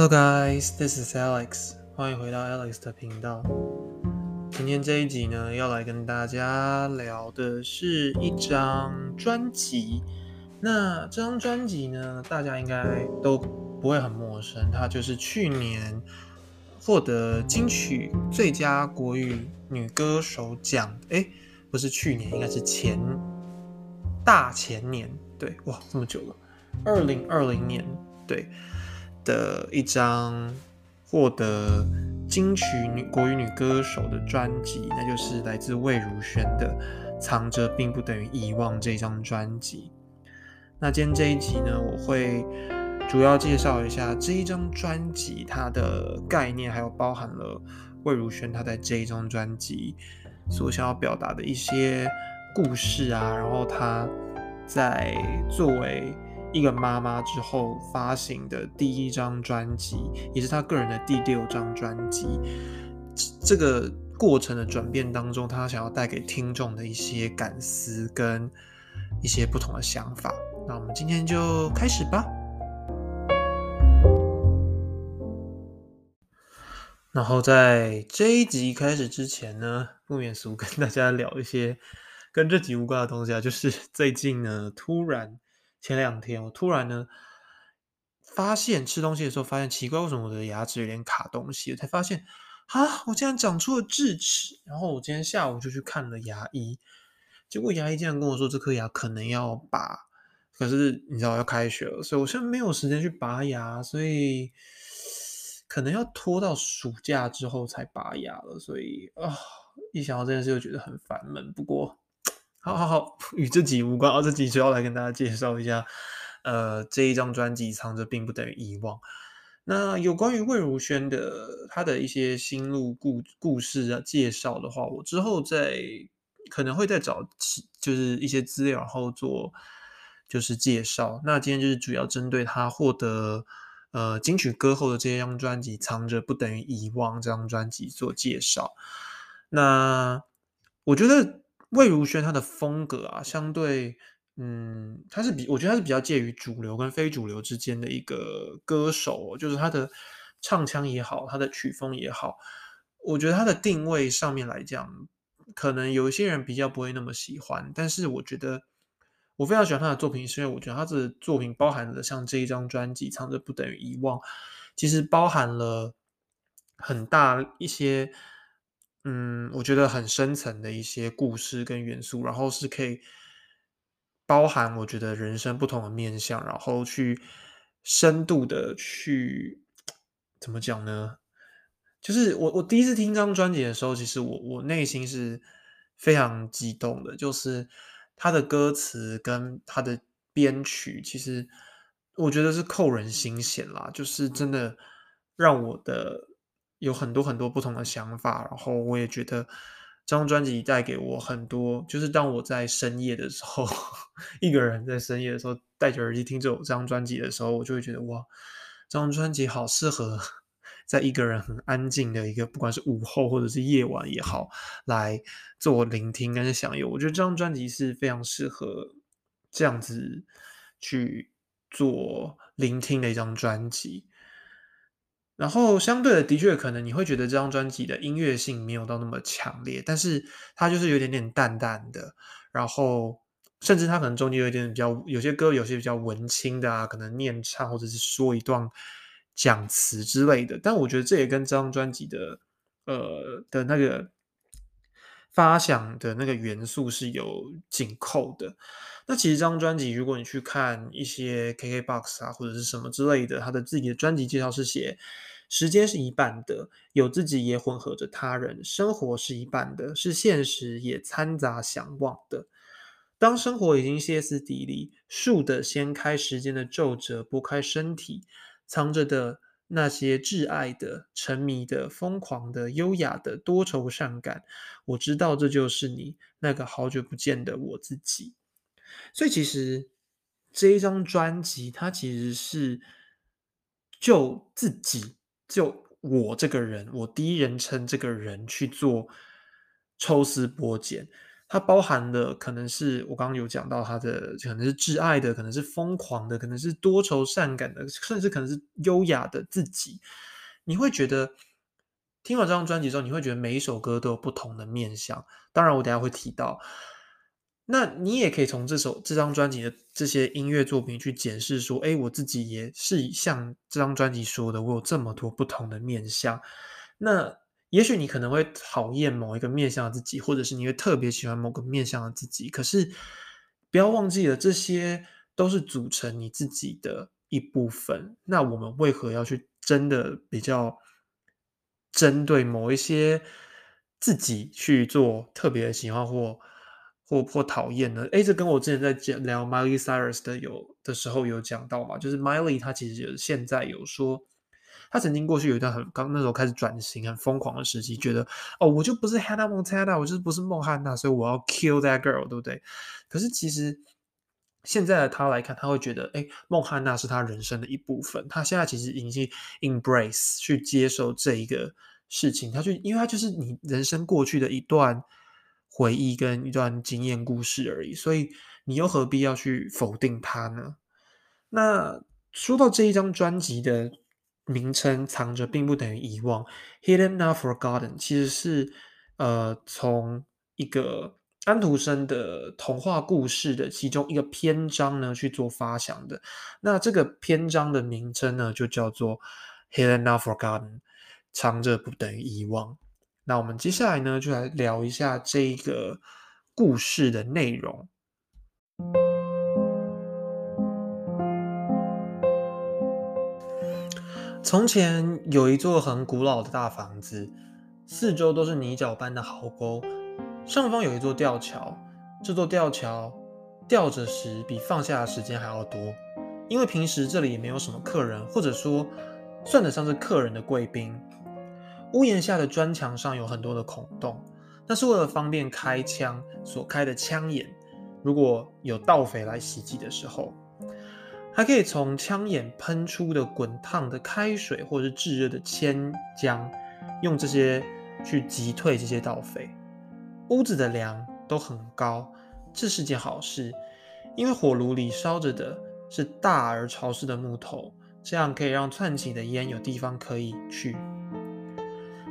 Hello guys, this is Alex，欢迎回到 Alex 的频道。今天这一集呢，要来跟大家聊的是一张专辑。那这张专辑呢，大家应该都不会很陌生，它就是去年获得金曲最佳国语女歌手奖。哎，不是去年，应该是前大前年。对，哇，这么久了，二零二零年，对。的一张获得金曲女国语女歌手的专辑，那就是来自魏如萱的《藏着并不等于遗忘》这张专辑。那今天这一集呢，我会主要介绍一下这一张专辑它的概念，还有包含了魏如萱她在这一张专辑所想要表达的一些故事啊，然后她在作为。一个妈妈之后发行的第一张专辑，也是她个人的第六张专辑。这个过程的转变当中，她想要带给听众的一些感思跟一些不同的想法。那我们今天就开始吧。然后在这一集开始之前呢，不免俗跟大家聊一些跟这集无关的东西啊，就是最近呢突然。前两天我突然呢发现吃东西的时候发现奇怪，为什么我的牙齿有点卡东西？才发现啊，我竟然长出了智齿。然后我今天下午就去看了牙医，结果牙医竟然跟我说这颗牙可能要拔。可是你知道要开学了，所以我现在没有时间去拔牙，所以可能要拖到暑假之后才拔牙了。所以啊，一想到这件事就觉得很烦闷。不过。好好好，与这集无关啊！这集主要来跟大家介绍一下，呃，这一张专辑藏着并不等于遗忘。那有关于魏如萱的她的一些心路故故事啊介绍的话，我之后再可能会再找就是一些资料，然后做就是介绍。那今天就是主要针对她获得呃金曲歌后的这张专辑《藏着不等于遗忘》这张专辑做介绍。那我觉得。魏如萱她的风格啊，相对，嗯，她是比我觉得她是比较介于主流跟非主流之间的一个歌手，就是她的唱腔也好，她的曲风也好，我觉得她的定位上面来讲，可能有一些人比较不会那么喜欢，但是我觉得我非常喜欢她的作品，是因为我觉得她的作品包含了像这一张专辑《藏着不等于遗忘》，其实包含了很大一些。嗯，我觉得很深层的一些故事跟元素，然后是可以包含我觉得人生不同的面向，然后去深度的去怎么讲呢？就是我我第一次听这张专辑的时候，其实我我内心是非常激动的，就是他的歌词跟他的编曲，其实我觉得是扣人心弦啦，就是真的让我的。有很多很多不同的想法，然后我也觉得这张专辑带给我很多。就是当我在深夜的时候，一个人在深夜的时候戴着耳机听这首这张专辑的时候，我就会觉得哇，这张专辑好适合 在一个人很安静的一个，不管是午后或者是夜晚也好，来做聆听跟享用。我觉得这张专辑是非常适合这样子去做聆听的一张专辑。然后相对的，的确可能你会觉得这张专辑的音乐性没有到那么强烈，但是它就是有点点淡淡的，然后甚至它可能中间有一点比较有些歌有些比较文青的啊，可能念唱或者是说一段讲词之类的。但我觉得这也跟这张专辑的呃的那个发想的那个元素是有紧扣的。那其实这张专辑，如果你去看一些 KKBOX 啊或者是什么之类的，他的自己的专辑介绍是写。时间是一半的，有自己也混合着他人；生活是一半的，是现实也掺杂向往的。当生活已经歇斯底里，竖的掀开时间的皱褶，拨开身体藏着的那些挚爱的、沉迷的、疯狂的、优雅的、多愁善感，我知道这就是你那个好久不见的我自己。所以，其实这一张专辑，它其实是就自己。就我这个人，我第一人称这个人去做抽丝剥茧，它包含的可能是我刚刚有讲到它的，可能是挚爱的，可能是疯狂的，可能是多愁善感的，甚至可能是优雅的自己。你会觉得听完这张专辑之后，你会觉得每一首歌都有不同的面相。当然，我等下会提到。那你也可以从这首这张专辑的这些音乐作品去检视说，哎，我自己也是像这张专辑说的，我有这么多不同的面相。那也许你可能会讨厌某一个面向的自己，或者是你会特别喜欢某个面向的自己。可是不要忘记了，这些都是组成你自己的一部分。那我们为何要去真的比较针对某一些自己去做特别喜欢或？或或讨厌呢？哎，这跟我之前在讲聊 Miley Cyrus 的有的时候有讲到嘛，就是 Miley 他其实现在有说，他曾经过去有一段很刚那时候开始转型很疯狂的时期，觉得哦，我就不是 Hannah Montana，我就是不是孟汉娜，所以我要 kill that girl，对不对？可是其实现在的他来看，他会觉得，哎，孟汉娜是他人生的一部分，他现在其实已经 embrace 去接受这一个事情，他就因为他就是你人生过去的一段。回忆跟一段经验故事而已，所以你又何必要去否定它呢？那说到这一张专辑的名称，藏着并不等于遗忘，Hidden Not Forgotten，其实是呃从一个安徒生的童话故事的其中一个篇章呢去做发想的。那这个篇章的名称呢就叫做 Hidden Not Forgotten，藏着不等于遗忘。那我们接下来呢，就来聊一下这个故事的内容。从前有一座很古老的大房子，四周都是泥脚般的壕沟，上方有一座吊桥。这座吊桥吊着时比放下的时间还要多，因为平时这里也没有什么客人，或者说算得上是客人的贵宾。屋檐下的砖墙上有很多的孔洞，那是为了方便开枪所开的枪眼。如果有盗匪来袭击的时候，还可以从枪眼喷出的滚烫的开水或者是炙热的铅浆，用这些去击退这些盗匪。屋子的梁都很高，这是件好事，因为火炉里烧着的是大而潮湿的木头，这样可以让窜起的烟有地方可以去。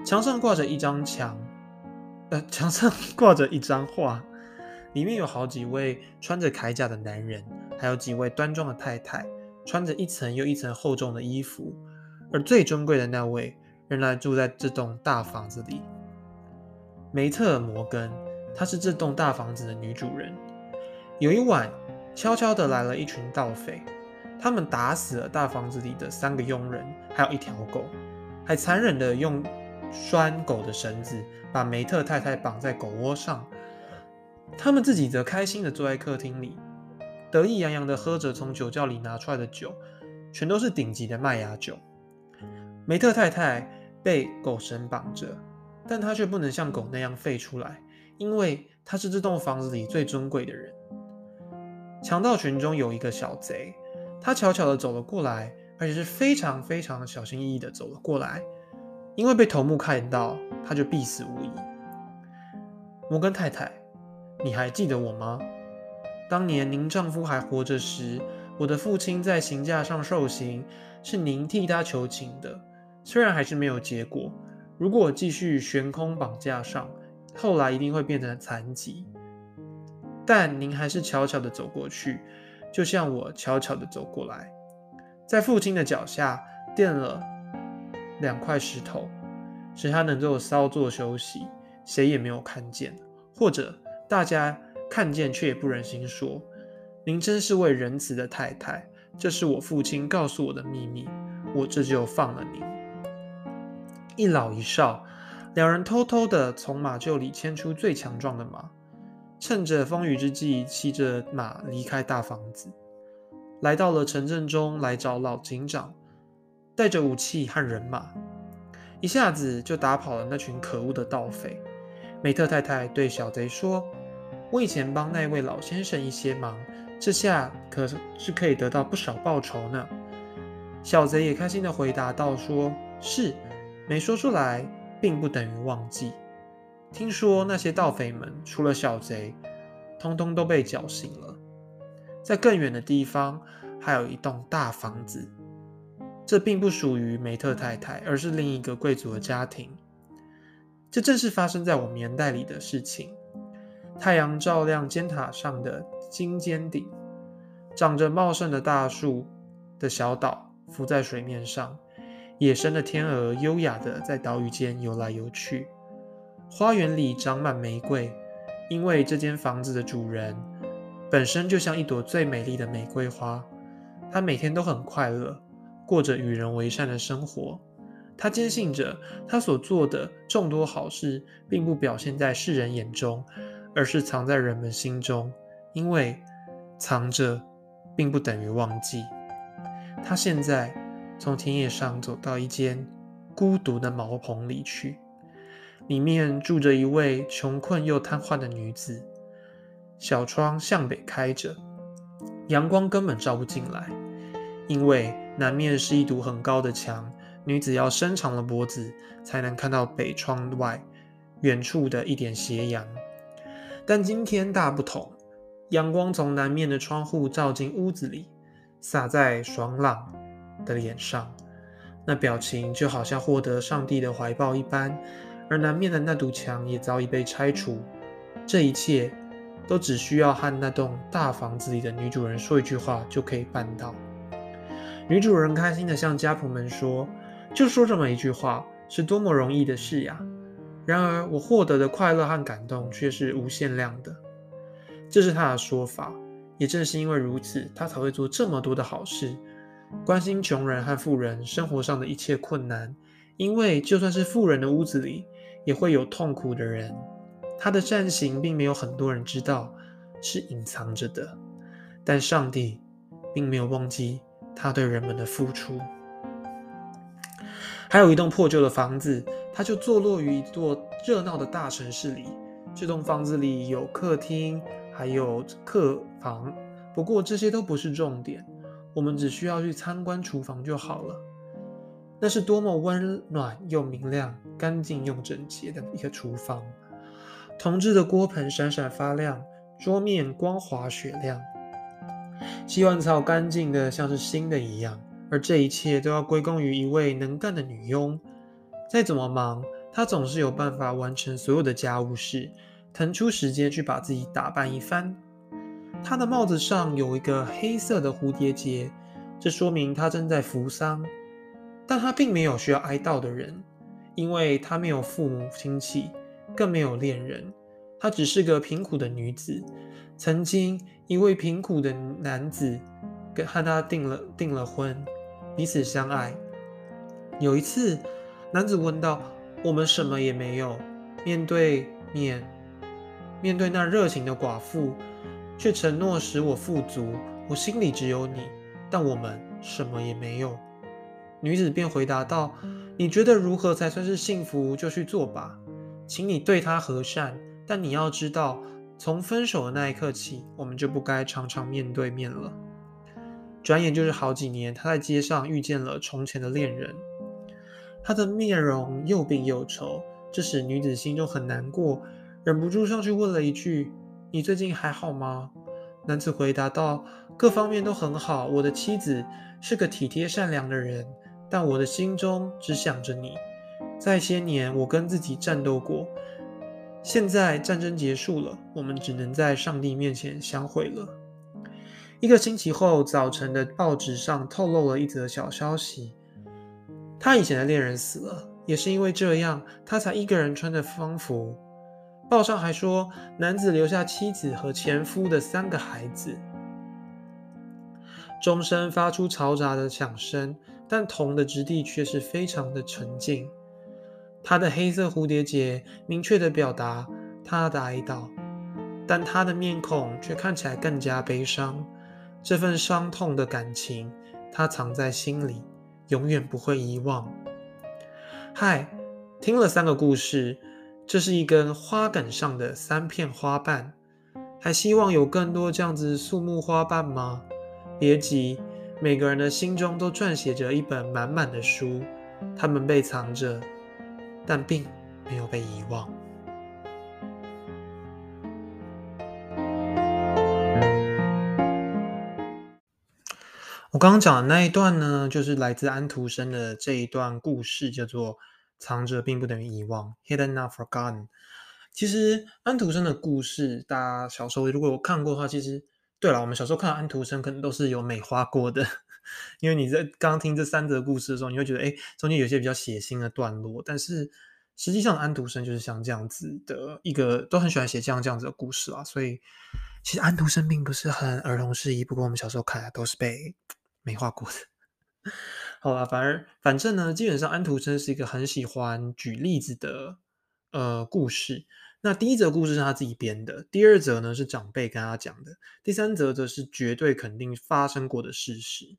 墙上挂着一张墙，呃，墙上挂着一张画，里面有好几位穿着铠甲的男人，还有几位端庄的太太，穿着一层又一层厚重的衣服。而最尊贵的那位，仍然住在这栋大房子里。梅特·摩根，她是这栋大房子的女主人。有一晚，悄悄地来了一群盗匪，他们打死了大房子里的三个佣人，还有一条狗，还残忍地用。拴狗的绳子把梅特太太绑在狗窝上，他们自己则开心地坐在客厅里，得意洋洋地喝着从酒窖里拿出来的酒，全都是顶级的麦芽酒。梅特太太被狗绳绑着，但她却不能像狗那样吠出来，因为她是这栋房子里最尊贵的人。强盗群中有一个小贼，他悄悄地走了过来，而且是非常非常小心翼翼地走了过来。因为被头目看到，他就必死无疑。摩根太太，你还记得我吗？当年您丈夫还活着时，我的父亲在刑架上受刑，是您替他求情的。虽然还是没有结果，如果继续悬空绑架上，后来一定会变成残疾。但您还是悄悄地走过去，就像我悄悄地走过来，在父亲的脚下垫了。两块石头，使他能够稍作休息，谁也没有看见，或者大家看见却也不忍心说。您真是位仁慈的太太，这是我父亲告诉我的秘密，我这就放了您。一老一少，两人偷偷地从马厩里牵出最强壮的马，趁着风雨之际，骑着马离开大房子，来到了城镇中来找老警长。带着武器和人马，一下子就打跑了那群可恶的盗匪。梅特太太对小贼说：“我以前帮那位老先生一些忙，这下可是可以得到不少报酬呢。”小贼也开心地回答道：“说是没说出来，并不等于忘记。”听说那些盗匪们除了小贼，通通都被绞刑了。在更远的地方，还有一栋大房子，这并不属于梅特太太，而是另一个贵族的家庭。这正是发生在我年代里的事情。太阳照亮尖塔上的金尖顶，长着茂盛的大树的小岛浮在水面上，野生的天鹅优雅地在岛屿间游来游去。花园里长满玫瑰，因为这间房子的主人本身就像一朵最美丽的玫瑰花。他每天都很快乐，过着与人为善的生活。他坚信着，他所做的众多好事，并不表现在世人眼中，而是藏在人们心中。因为藏着，并不等于忘记。他现在从田野上走到一间孤独的茅棚里去，里面住着一位穷困又瘫痪的女子。小窗向北开着，阳光根本照不进来，因为南面是一堵很高的墙。女子要伸长了脖子，才能看到北窗外远处的一点斜阳。但今天大不同，阳光从南面的窗户照进屋子里，洒在爽朗的脸上，那表情就好像获得上帝的怀抱一般。而南面的那堵墙也早已被拆除，这一切都只需要和那栋大房子里的女主人说一句话就可以办到。女主人开心地向家仆们说。就说这么一句话，是多么容易的事呀！然而，我获得的快乐和感动却是无限量的。这是他的说法。也正是因为如此，他才会做这么多的好事，关心穷人和富人生活上的一切困难。因为就算是富人的屋子里，也会有痛苦的人。他的善行并没有很多人知道，是隐藏着的。但上帝并没有忘记他对人们的付出。还有一栋破旧的房子，它就坐落于一座热闹的大城市里。这栋房子里有客厅，还有客房。不过这些都不是重点，我们只需要去参观厨房就好了。那是多么温暖又明亮、干净又整洁的一个厨房。铜制的锅盆闪闪发亮，桌面光滑雪亮，洗碗槽干净的像是新的一样。而这一切都要归功于一位能干的女佣。再怎么忙，她总是有办法完成所有的家务事，腾出时间去把自己打扮一番。她的帽子上有一个黑色的蝴蝶结，这说明她正在扶丧。但她并没有需要哀悼的人，因为她没有父母亲戚，更没有恋人。她只是个贫苦的女子。曾经，一位贫苦的男子跟和她订了订了婚。彼此相爱。有一次，男子问道：“我们什么也没有，面对面，面对那热情的寡妇，却承诺使我富足。我心里只有你，但我们什么也没有。”女子便回答道：“你觉得如何才算是幸福，就去做吧。请你对他和善，但你要知道，从分手的那一刻起，我们就不该常常面对面了。”转眼就是好几年，他在街上遇见了从前的恋人，他的面容又病又丑，这使女子心中很难过，忍不住上去问了一句：“你最近还好吗？”男子回答道：“各方面都很好，我的妻子是个体贴善良的人，但我的心中只想着你。在些年，我跟自己战斗过，现在战争结束了，我们只能在上帝面前相会了。”一个星期后，早晨的报纸上透露了一则小消息：他以前的恋人死了，也是因为这样，他才一个人穿着丧服。报上还说，男子留下妻子和前夫的三个孩子。钟声发出嘈杂的响声，但铜的质地却是非常的纯净。他的黑色蝴蝶结明确的表达他的哀悼，但他的面孔却看起来更加悲伤。这份伤痛的感情，他藏在心里，永远不会遗忘。嗨，听了三个故事，这是一根花梗上的三片花瓣，还希望有更多这样子树木花瓣吗？别急，每个人的心中都撰写着一本满满的书，它们被藏着，但并没有被遗忘。我刚刚讲的那一段呢，就是来自安徒生的这一段故事，叫做“藏着并不等于遗忘 ”（Hidden Not Forgotten）。其实安徒生的故事，大家小时候如果有看过的话，其实对了，我们小时候看到安徒生可能都是有美化过的，因为你在刚听这三则故事的时候，你会觉得，哎，中间有些比较血腥的段落，但是实际上安徒生就是像这样子的一个，都很喜欢写这样这样子的故事啊，所以其实安徒生并不是很儿童适宜，不过我们小时候看的都是被。美化过的，好了，反而反正呢，基本上安徒生是一个很喜欢举例子的呃故事。那第一则故事是他自己编的，第二则呢是长辈跟他讲的，第三则则是绝对肯定发生过的事实，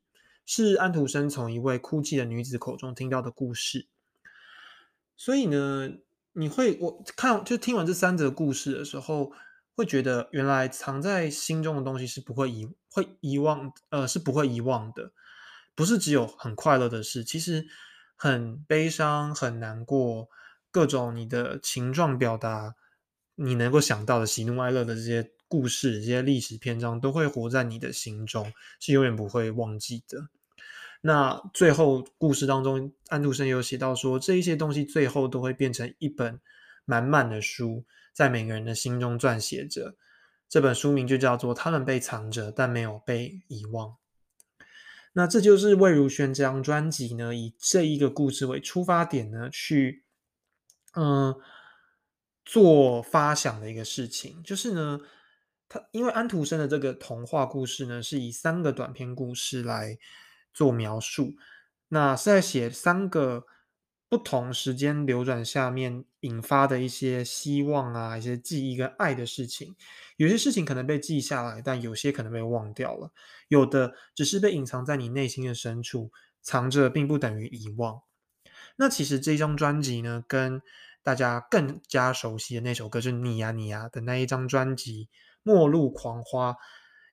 是安徒生从一位哭泣的女子口中听到的故事。所以呢，你会我看就听完这三则故事的时候。会觉得原来藏在心中的东西是不会遗会遗忘，呃，是不会遗忘的。不是只有很快乐的事，其实很悲伤、很难过，各种你的情状表达，你能够想到的喜怒哀乐的这些故事、这些历史篇章，都会活在你的心中，是永远不会忘记的。那最后故事当中，安徒生有写到说，这一些东西最后都会变成一本满满的书。在每个人的心中撰写着，这本书名就叫做《他们被藏着，但没有被遗忘》。那这就是魏如萱这张专辑呢，以这一个故事为出发点呢，去嗯做发想的一个事情。就是呢，他因为安徒生的这个童话故事呢，是以三个短篇故事来做描述，那是在写三个。不同时间流转下面引发的一些希望啊，一些记忆跟爱的事情，有些事情可能被记下来，但有些可能被忘掉了，有的只是被隐藏在你内心的深处，藏着并不等于遗忘。那其实这张专辑呢，跟大家更加熟悉的那首歌就是你呀你呀的那一张专辑《末路狂花》，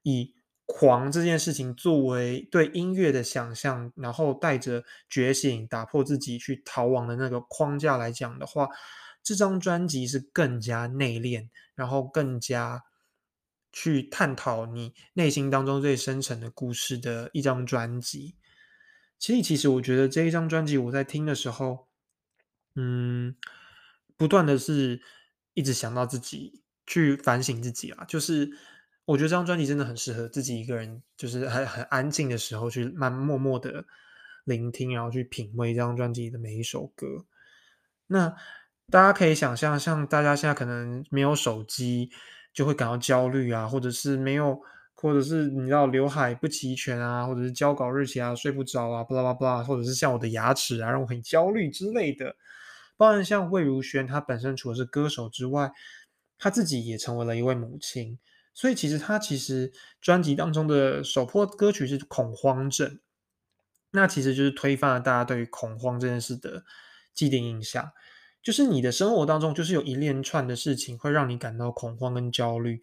以。狂这件事情作为对音乐的想象，然后带着觉醒、打破自己去逃亡的那个框架来讲的话，这张专辑是更加内敛，然后更加去探讨你内心当中最深层的故事的一张专辑。所以，其实我觉得这一张专辑我在听的时候，嗯，不断的是一直想到自己，去反省自己啊，就是。我觉得这张专辑真的很适合自己一个人，就是很很安静的时候去慢默默的聆听，然后去品味这张专辑的每一首歌。那大家可以想象，像大家现在可能没有手机，就会感到焦虑啊，或者是没有，或者是你知道刘海不齐全啊，或者是交稿日期啊睡不着啊，巴拉巴拉，或者是像我的牙齿啊让我很焦虑之类的。当然，像魏如萱，她本身除了是歌手之外，她自己也成为了一位母亲。所以其实他其实专辑当中的首播歌曲是《恐慌症》，那其实就是推翻了大家对于恐慌这件事的既定印象，就是你的生活当中就是有一连串的事情会让你感到恐慌跟焦虑，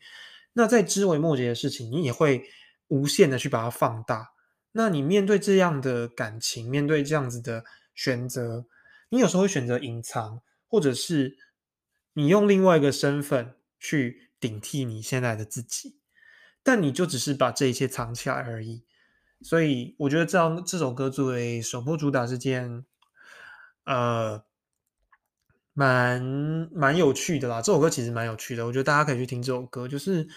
那在枝微末节的事情，你也会无限的去把它放大。那你面对这样的感情，面对这样子的选择，你有时候会选择隐藏，或者是你用另外一个身份去。顶替你现在的自己，但你就只是把这一切藏起来而已。所以我觉得这样这首歌作为首播主打是件，呃，蛮蛮有趣的啦。这首歌其实蛮有趣的，我觉得大家可以去听这首歌。就是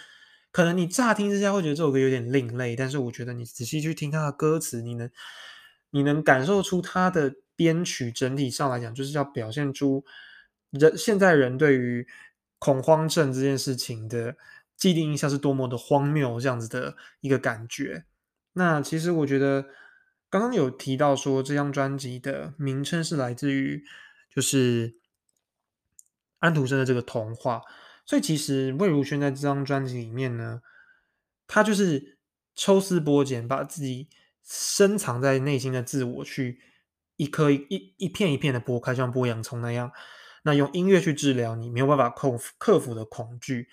可能你乍听之下会觉得这首歌有点另类，但是我觉得你仔细去听它的歌词，你能你能感受出它的编曲整体上来讲，就是要表现出人现在人对于。恐慌症这件事情的既定印象是多么的荒谬，这样子的一个感觉。那其实我觉得刚刚有提到说这张专辑的名称是来自于就是安徒生的这个童话，所以其实魏如萱在这张专辑里面呢，他就是抽丝剥茧，把自己深藏在内心的自我去一颗一一片一片的剥开，像剥洋葱那样。那用音乐去治疗你没有办法克服克服的恐惧，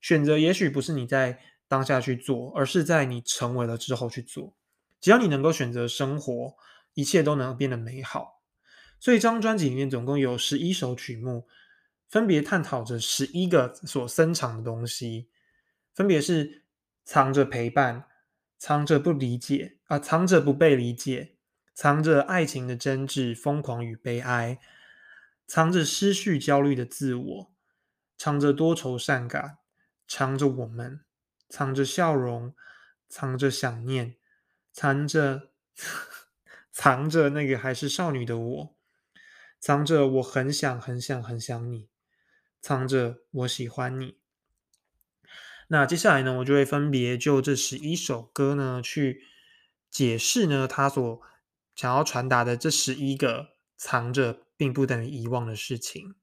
选择也许不是你在当下去做，而是在你成为了之后去做。只要你能够选择生活，一切都能变得美好。所以这张专辑里面总共有十一首曲目，分别探讨着十一个所深藏的东西，分别是藏着陪伴、藏着不理解啊，藏着不被理解，藏着爱情的真挚、疯狂与悲哀，藏着失去焦虑的自我，藏着多愁善感，藏着我们，藏着笑容，藏着想念，藏着 藏着那个还是少女的我，藏着我很想很想很想你，藏着我喜欢你。那接下来呢，我就会分别就这十一首歌呢，去解释呢，他所想要传达的这十一个藏着并不等于遗忘的事情。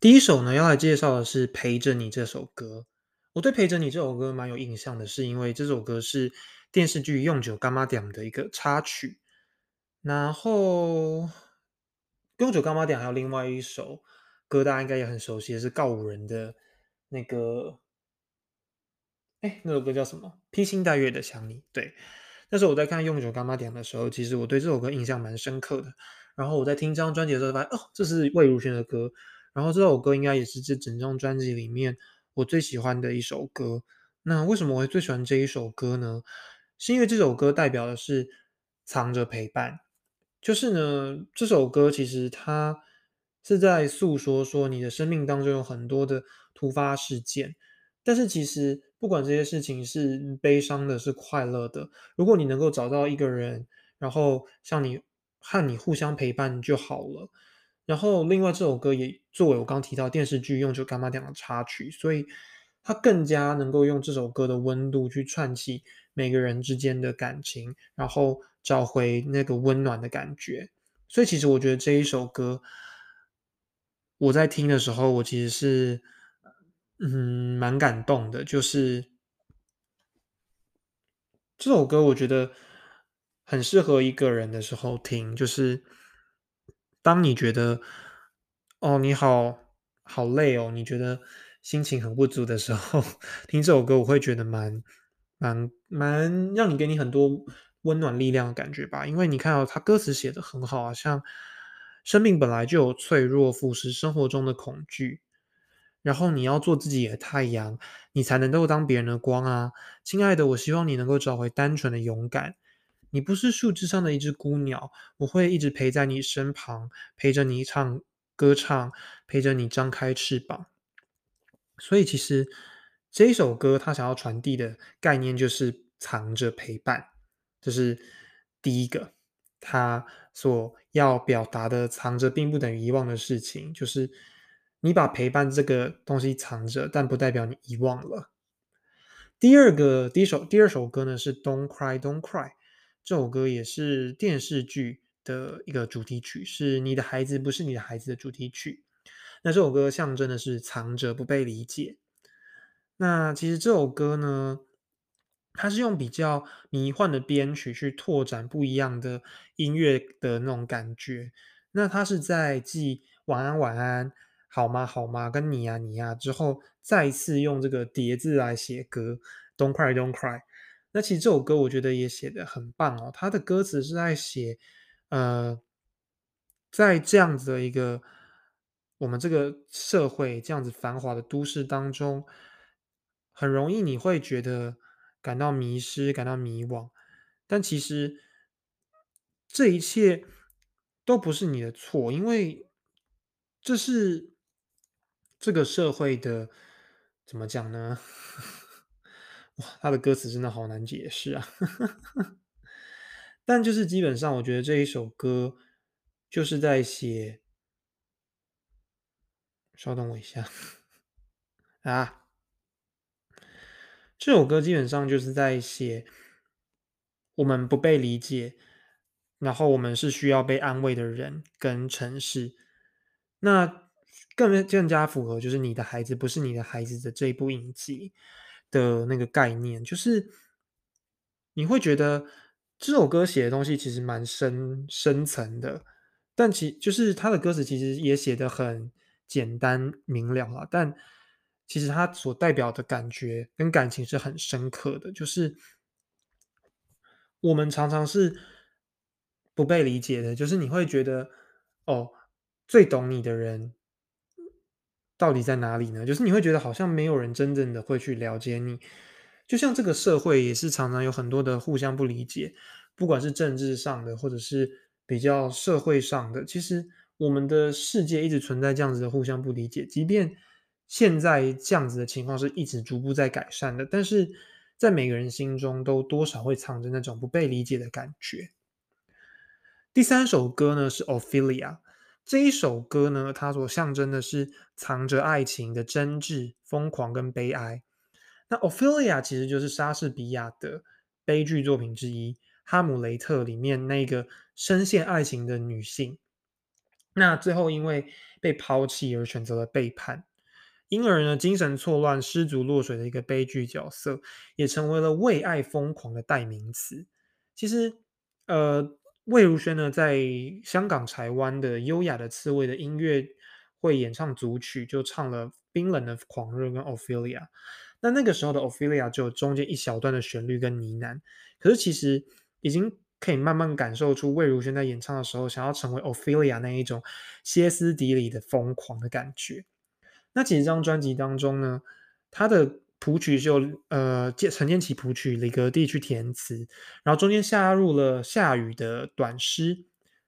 第一首呢，要来介绍的是《陪着你》这首歌。我对《陪着你》这首歌蛮有印象的，是因为这首歌是电视剧《用酒干妈点》的一个插曲。然后《用酒干妈点》还有另外一首歌，大家应该也很熟悉，是告五人的那个。哎，那首歌叫什么？披星戴月的想你。对，那时候我在看《用酒干妈点》的时候，其实我对这首歌印象蛮深刻的。然后我在听这张专辑的时候，发现哦，这是魏如萱的歌。然后这首歌应该也是这整张专辑里面我最喜欢的一首歌。那为什么我会最喜欢这一首歌呢？是因为这首歌代表的是藏着陪伴。就是呢，这首歌其实它是在诉说说你的生命当中有很多的突发事件，但是其实。不管这些事情是悲伤的，是快乐的，如果你能够找到一个人，然后像你和你互相陪伴就好了。然后，另外这首歌也作为我刚提到电视剧《用酒干妈店》的插曲，所以它更加能够用这首歌的温度去串起每个人之间的感情，然后找回那个温暖的感觉。所以，其实我觉得这一首歌，我在听的时候，我其实是。嗯，蛮感动的，就是这首歌，我觉得很适合一个人的时候听。就是当你觉得哦，你好好累哦，你觉得心情很不足的时候，听这首歌，我会觉得蛮蛮蛮让你给你很多温暖力量的感觉吧。因为你看到他歌词写的很好啊，像生命本来就有脆弱，腐蚀生活中的恐惧。然后你要做自己的太阳，你才能够当别人的光啊，亲爱的，我希望你能够找回单纯的勇敢。你不是树枝上的一只孤鸟，我会一直陪在你身旁，陪着你唱歌唱，陪着你张开翅膀。所以其实这一首歌它想要传递的概念就是藏着陪伴，这是第一个，它所要表达的藏着并不等于遗忘的事情，就是。你把陪伴这个东西藏着，但不代表你遗忘了。第二个第一首第二首歌呢是《Don't Cry Don't Cry》，这首歌也是电视剧的一个主题曲，是你的孩子不是你的孩子的主题曲。那这首歌象征的是藏着不被理解。那其实这首歌呢，它是用比较迷幻的编曲去拓展不一样的音乐的那种感觉。那它是在记晚安晚安。好吗？好吗？跟你呀，你呀，之后再次用这个叠字来写歌，Don't cry, Don't cry。那其实这首歌我觉得也写的很棒哦。它的歌词是在写，呃，在这样子的一个我们这个社会这样子繁华的都市当中，很容易你会觉得感到迷失，感到迷惘。但其实这一切都不是你的错，因为这是。这个社会的怎么讲呢？他的歌词真的好难解释啊！但就是基本上，我觉得这一首歌就是在写……稍等我一下啊！这首歌基本上就是在写我们不被理解，然后我们是需要被安慰的人跟城市。那。更更加符合就是你的孩子不是你的孩子的这一部影集的那个概念，就是你会觉得这首歌写的东西其实蛮深深层的，但其就是他的歌词其实也写的很简单明了啊，但其实他所代表的感觉跟感情是很深刻的，就是我们常常是不被理解的，就是你会觉得哦，最懂你的人。到底在哪里呢？就是你会觉得好像没有人真正的会去了解你，就像这个社会也是常常有很多的互相不理解，不管是政治上的，或者是比较社会上的，其实我们的世界一直存在这样子的互相不理解。即便现在这样子的情况是一直逐步在改善的，但是在每个人心中都多少会藏着那种不被理解的感觉。第三首歌呢是 Ophelia，这一首歌呢，它所象征的是藏着爱情的真挚、疯狂跟悲哀。那 Ophelia 其实就是莎士比亚的悲剧作品之一，《哈姆雷特》里面那个深陷爱情的女性，那最后因为被抛弃而选择了背叛，因而呢精神错乱、失足落水的一个悲剧角色，也成为了为爱疯狂的代名词。其实，呃，魏如萱呢在香港柴湾的优雅的刺猬的音乐会演唱组曲，就唱了《冰冷的狂热》跟 Ophelia。那那个时候的 Ophelia 就中间一小段的旋律跟呢喃，可是其实已经可以慢慢感受出魏如萱在演唱的时候想要成为 Ophelia 那一种歇斯底里的疯狂的感觉。那其实这张专辑当中呢，它的谱曲就呃陈建奇谱曲，李格弟去填词，然后中间加入了夏雨的短诗，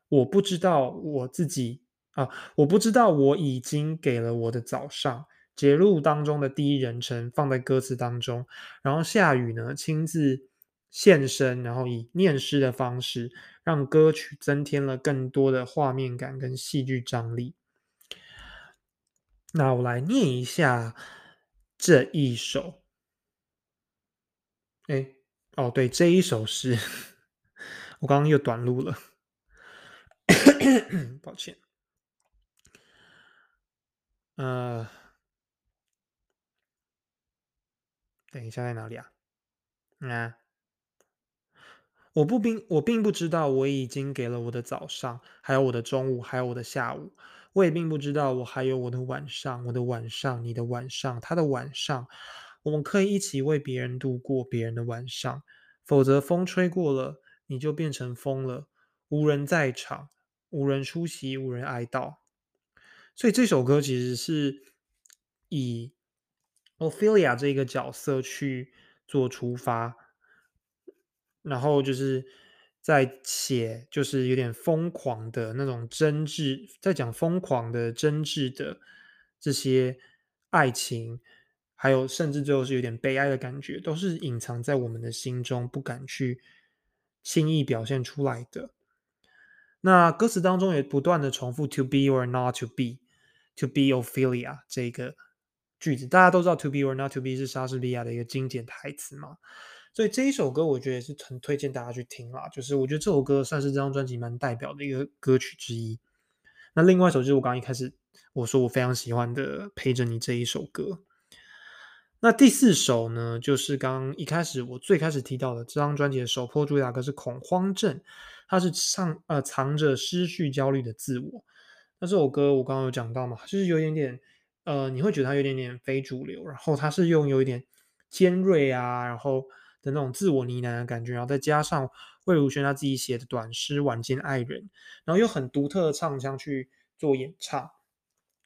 我不知道我自己啊，我不知道我已经给了我的早上。节录当中的第一人称放在歌词当中，然后夏雨呢亲自现身，然后以念诗的方式，让歌曲增添了更多的画面感跟戏剧张力。那我来念一下这一首。哎，哦，对，这一首是我刚刚又短路了，抱歉。呃。等一下，在哪里啊？啊，我不并我并不知道，我已经给了我的早上，还有我的中午，还有我的下午。我也并不知道，我还有我的晚上，我的晚上，你的晚上，他的晚上。我们可以一起为别人度过别人的晚上，否则风吹过了，你就变成风了，无人在场，无人出席，无人哀悼。所以这首歌其实是以。Ophelia 这个角色去做出发，然后就是在写，就是有点疯狂的那种真挚，在讲疯狂的真挚的这些爱情，还有甚至最后是有点悲哀的感觉，都是隐藏在我们的心中，不敢去轻易表现出来的。那歌词当中也不断的重复 “to be or not to be”，“to be Ophelia” 这个。句子大家都知道，To be or not to be 是莎士比亚的一个经典台词嘛，所以这一首歌我觉得是很推荐大家去听啦。就是我觉得这首歌算是这张专辑蛮代表的一个歌曲之一。那另外一首就是我刚一开始我说我非常喜欢的《陪着你》这一首歌。那第四首呢，就是刚刚一开始我最开始提到的这张专辑的首播主打歌是《恐慌症》，它是唱呃藏着失去焦虑的自我。那这首歌我刚刚有讲到嘛，就是有点点。呃，你会觉得它有点点非主流，然后它是用有一点尖锐啊，然后的那种自我呢喃的感觉，然后再加上魏如萱她自己写的短诗《晚间爱人》，然后用很独特的唱腔去做演唱，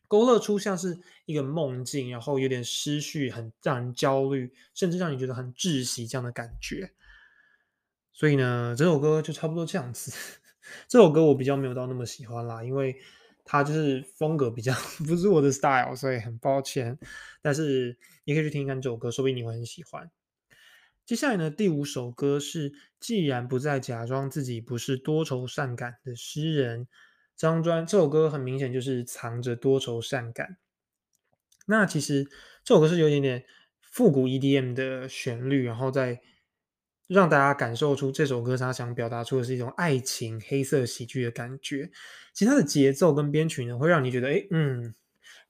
勾勒出像是一个梦境，然后有点失序，很让人焦虑，甚至让你觉得很窒息这样的感觉。所以呢，这首歌就差不多这样子。这首歌我比较没有到那么喜欢啦，因为。它就是风格比较 不是我的 style，所以很抱歉。但是你可以去听一看这首歌，说不定你会很喜欢。接下来呢，第五首歌是《既然不再假装自己不是多愁善感的诗人》。张专这首歌很明显就是藏着多愁善感。那其实这首歌是有点点复古 EDM 的旋律，然后再。让大家感受出这首歌他想表达出的是一种爱情黑色喜剧的感觉。其实它的节奏跟编曲呢，会让你觉得，哎，嗯，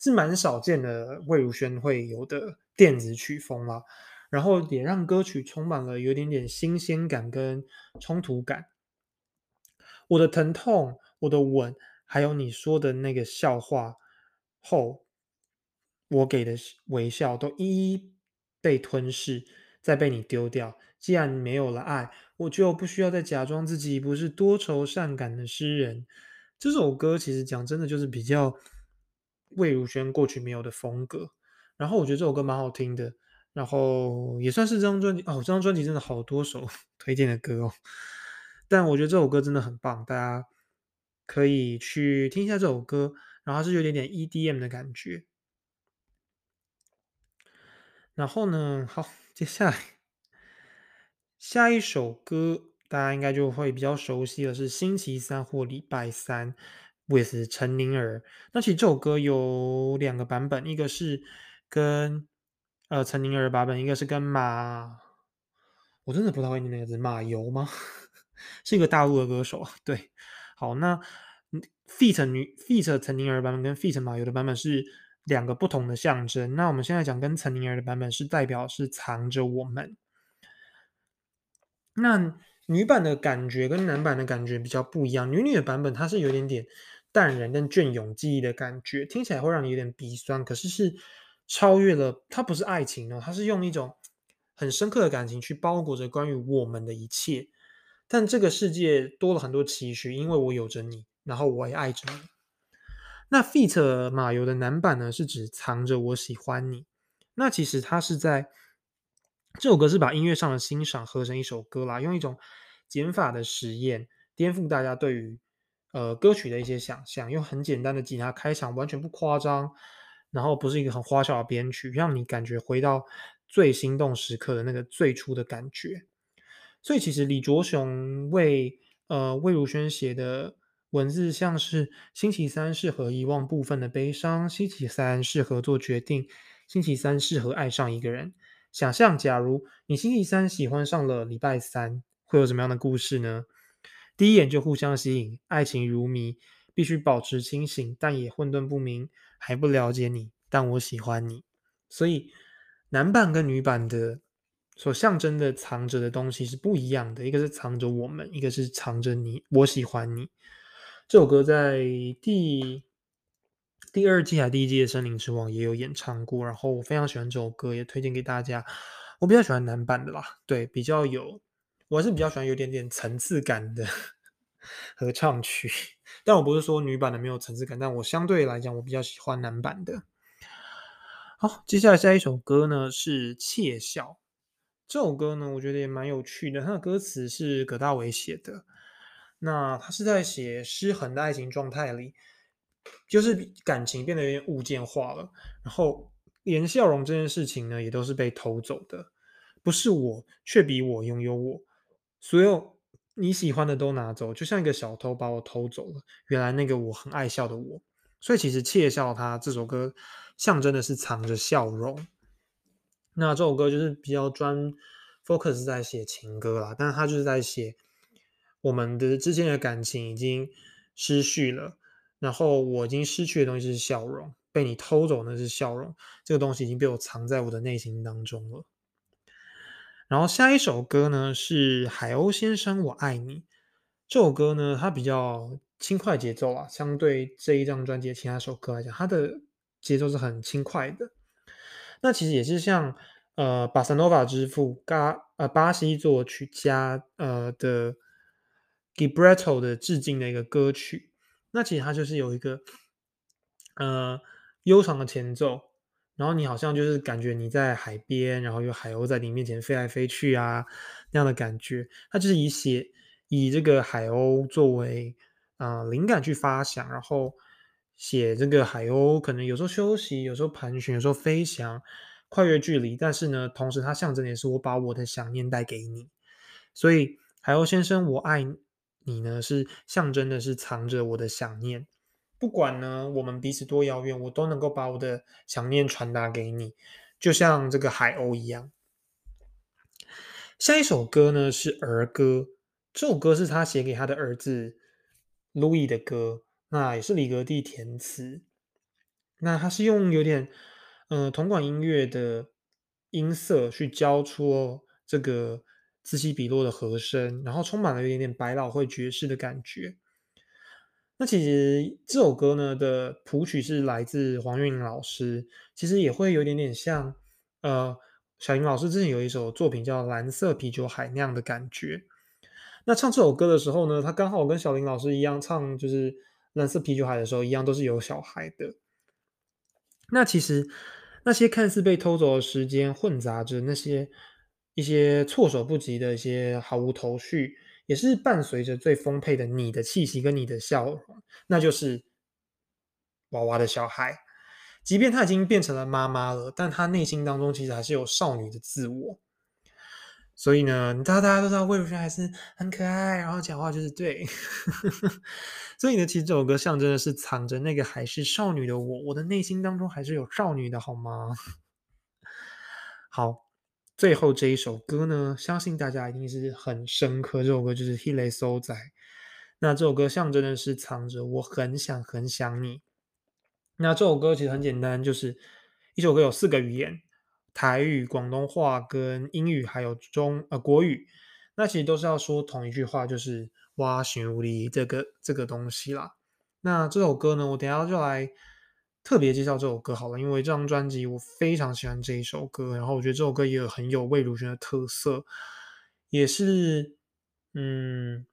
是蛮少见的魏如萱会有的电子曲风啦。然后也让歌曲充满了有点点新鲜感跟冲突感。我的疼痛，我的吻，还有你说的那个笑话后，我给的微笑都一一被吞噬，再被你丢掉。既然没有了爱，我就不需要再假装自己不是多愁善感的诗人。这首歌其实讲真的就是比较魏如萱过去没有的风格。然后我觉得这首歌蛮好听的，然后也算是这张专辑哦，这张专辑真的好多首 推荐的歌哦，但我觉得这首歌真的很棒，大家可以去听一下这首歌，然后是有点点 EDM 的感觉。然后呢，好，接下来下一首歌大家应该就会比较熟悉的是星期三或礼拜三，with 陈宁儿。那其实这首歌有两个版本，一个是跟呃，陈宁儿的版本应该是跟马，我真的不知道会念那个字，马油吗？是一个大陆的歌手。对，好，那 feat 女 feat 陈宁儿版本跟 feat 马油的版本是两个不同的象征。那我们现在讲跟陈宁儿的版本是代表是藏着我们。那女版的感觉跟男版的感觉比较不一样，女女的版本它是有点点淡然跟隽永记忆的感觉，听起来会让你有点鼻酸，可是是。超越了，它不是爱情哦，它是用一种很深刻的感情去包裹着关于我们的一切。但这个世界多了很多期许，因为我有着你，然后我也爱着你。那 feat 马油的男版呢，是指藏着我喜欢你。那其实他是在这首歌是把音乐上的欣赏合成一首歌啦，用一种减法的实验，颠覆大家对于呃歌曲的一些想象，用很简单的吉他开场，完全不夸张。然后不是一个很花哨的编曲，让你感觉回到最心动时刻的那个最初的感觉。所以其实李卓雄为呃魏如萱写的文字，像是星期三适合遗忘部分的悲伤，星期三适合做决定，星期三适合爱上一个人。想象假如你星期三喜欢上了礼拜三，会有什么样的故事呢？第一眼就互相吸引，爱情如迷。必须保持清醒，但也混沌不明。还不了解你，但我喜欢你。所以男版跟女版的所象征的藏着的东西是不一样的。一个是藏着我们，一个是藏着你。我喜欢你。这首歌在第第二季还第一季的《森林之王》也有演唱过。然后我非常喜欢这首歌，也推荐给大家。我比较喜欢男版的啦，对，比较有，我还是比较喜欢有点点层次感的。合唱曲，但我不是说女版的没有层次感，但我相对来讲，我比较喜欢男版的。好，接下来下一首歌呢是《窃笑》。这首歌呢，我觉得也蛮有趣的。它的歌词是葛大为写的，那他是在写失衡的爱情状态里，就是感情变得有点物件化了，然后连笑容这件事情呢，也都是被偷走的，不是我，却比我拥有我，所有。你喜欢的都拿走，就像一个小偷把我偷走了。原来那个我很爱笑的我，所以其实窃笑，它这首歌象征的是藏着笑容。那这首歌就是比较专 focus 在写情歌啦，但是他就是在写我们的之间的感情已经失去了，然后我已经失去的东西是笑容，被你偷走那是笑容，这个东西已经被我藏在我的内心当中了。然后下一首歌呢是《海鸥先生我爱你》这首歌呢，它比较轻快节奏啊，相对这一张专辑的其他首歌来讲，它的节奏是很轻快的。那其实也是像呃巴塞诺瓦之父嘎呃巴西作曲家呃的 Gibretto 的致敬的一个歌曲。那其实它就是有一个呃悠长的前奏。然后你好像就是感觉你在海边，然后有海鸥在你面前飞来飞去啊，那样的感觉。它就是以写以这个海鸥作为啊灵感去发想，然后写这个海鸥可能有时候休息，有时候盘旋，有时候飞翔，跨越距离。但是呢，同时它象征的是我把我的想念带给你。所以海鸥先生，我爱你呢，是象征的是藏着我的想念。不管呢，我们彼此多遥远，我都能够把我的想念传达给你，就像这个海鸥一样。下一首歌呢是儿歌，这首歌是他写给他的儿子路易的歌，那也是李格弟填词。那他是用有点呃铜管音乐的音色去交出这个此起彼落的和声，然后充满了有点点百老汇爵士的感觉。那其实这首歌呢的谱曲是来自黄韵玲老师，其实也会有点点像，呃，小林老师之前有一首作品叫《蓝色啤酒海》那样的感觉。那唱这首歌的时候呢，他刚好跟小林老师一样唱，就是《蓝色啤酒海》的时候一样，都是有小孩的。那其实那些看似被偷走的时间，混杂着那些一些措手不及的一些毫无头绪，也是伴随着最丰沛的你的气息跟你的笑容，那就是娃娃的小孩。即便她已经变成了妈妈了，但她内心当中其实还是有少女的自我。所以呢，你知道大家都知道魏如萱还是很可爱，然后讲话就是对。所以呢，其实这首歌象征的是藏着那个还是少女的我，我的内心当中还是有少女的，好吗？好，最后这一首歌呢，相信大家一定是很深刻。这首歌就是《h e Lay So 仔》，那这首歌象征的是藏着我很想很想你。那这首歌其实很简单，就是一首歌有四个语言：台语、广东话跟英语，还有中呃国语。那其实都是要说同一句话，就是。挖寻无力这个这个东西啦，那这首歌呢，我等下就来特别介绍这首歌好了，因为这张专辑我非常喜欢这一首歌，然后我觉得这首歌也很有魏如萱的特色，也是嗯，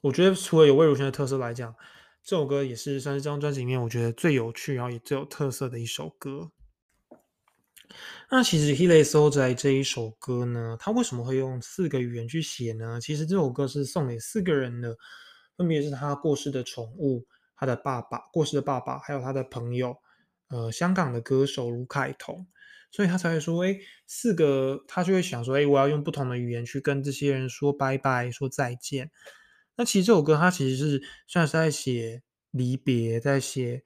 我觉得除了有魏如萱的特色来讲，这首歌也是算是这张专辑里面我觉得最有趣，然后也最有特色的一首歌。那其实《h e l e So》在这一首歌呢，它为什么会用四个语言去写呢？其实这首歌是送给四个人的，分别是他过世的宠物、他的爸爸、过世的爸爸，还有他的朋友，呃，香港的歌手卢凯彤，所以他才会说，哎，四个，他就会想说，哎，我要用不同的语言去跟这些人说拜拜，说再见。那其实这首歌，它其实是算是在写离别，在写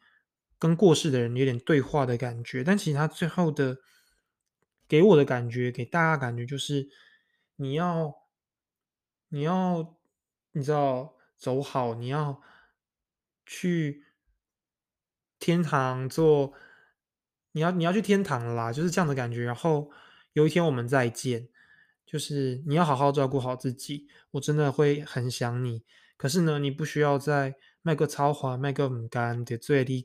跟过世的人有点对话的感觉，但其实他最后的。给我的感觉，给大家感觉就是，你要，你要，你知道走好，你要去天堂做，你要你要去天堂啦，就是这样的感觉。然后有一天我们再见，就是你要好好照顾好自己，我真的会很想你。可是呢，你不需要再卖个超华、卖个很干的最低。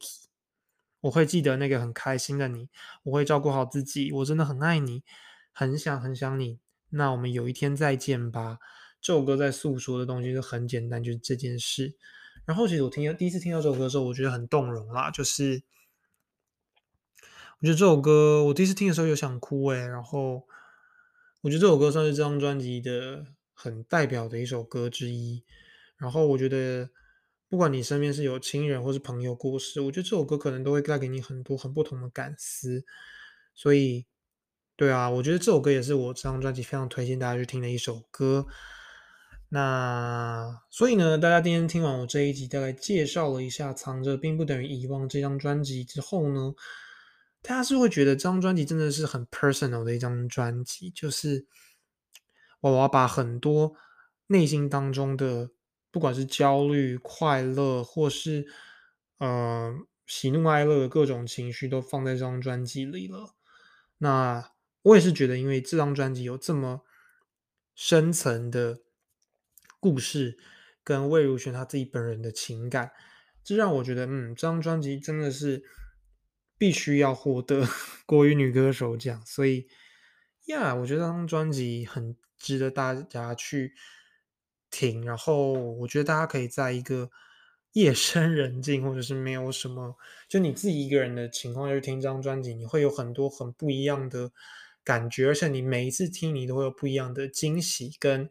我会记得那个很开心的你，我会照顾好自己，我真的很爱你，很想很想你。那我们有一天再见吧。这首歌在诉说的东西就很简单，就是这件事。然后其实我听第一次听到这首歌的时候，我觉得很动容啦。就是我觉得这首歌，我第一次听的时候有想哭诶。然后我觉得这首歌算是这张专辑的很代表的一首歌之一。然后我觉得。不管你身边是有亲人或是朋友过世，我觉得这首歌可能都会带给你很多很不同的感思。所以，对啊，我觉得这首歌也是我这张专辑非常推荐大家去听的一首歌。那所以呢，大家今天听完我这一集，大概介绍了一下《藏着并不等于遗忘》这张专辑之后呢，大家是会觉得这张专辑真的是很 personal 的一张专辑，就是我要把很多内心当中的。不管是焦虑、快乐，或是呃喜怒哀乐的各种情绪，都放在这张专辑里了。那我也是觉得，因为这张专辑有这么深层的故事，跟魏如萱她自己本人的情感，这让我觉得，嗯，这张专辑真的是必须要获得 国语女歌手奖。所以，呀，我觉得这张专辑很值得大家去。听，然后我觉得大家可以在一个夜深人静，或者是没有什么，就你自己一个人的情况下去听这张专辑，你会有很多很不一样的感觉，而且你每一次听，你都会有不一样的惊喜跟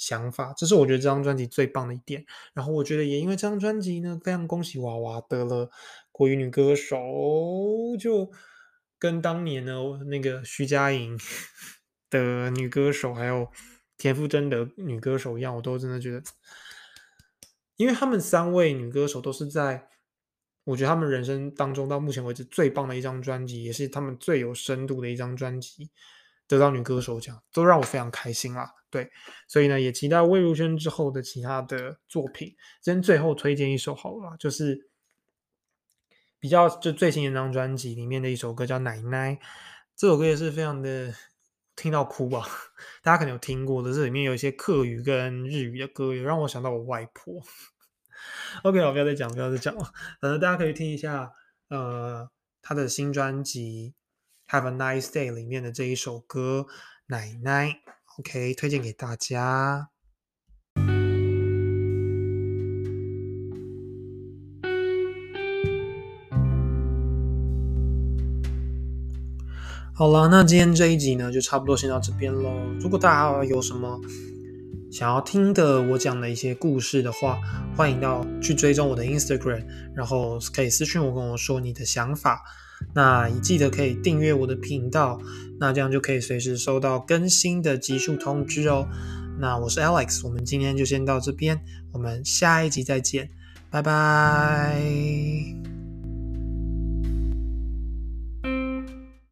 想法，这是我觉得这张专辑最棒的一点。然后我觉得也因为这张专辑呢，非常恭喜娃娃得了国语女歌手，就跟当年呢那个徐佳莹 的女歌手还有。田馥甄的女歌手一样，我都真的觉得，因为他们三位女歌手都是在，我觉得他们人生当中到目前为止最棒的一张专辑，也是他们最有深度的一张专辑，得到女歌手奖，都让我非常开心啦。对，所以呢，也期待魏如萱之后的其他的作品。今天最后推荐一首好了，就是比较就最新一张专辑里面的一首歌叫《奶奶》，这首歌也是非常的。听到哭吧，大家可能有听过的，这里面有一些客语跟日语的歌，也让我想到我外婆。OK，我不要再讲，不要再讲了。反正大家可以听一下，呃，他的新专辑《Have a Nice Day》里面的这一首歌《奶奶》，OK，推荐给大家。好了，那今天这一集呢，就差不多先到这边喽。如果大家有什么想要听的我讲的一些故事的话，欢迎到去追踪我的 Instagram，然后可以私信我跟我说你的想法。那你记得可以订阅我的频道，那这样就可以随时收到更新的集数通知哦。那我是 Alex，我们今天就先到这边，我们下一集再见，拜拜。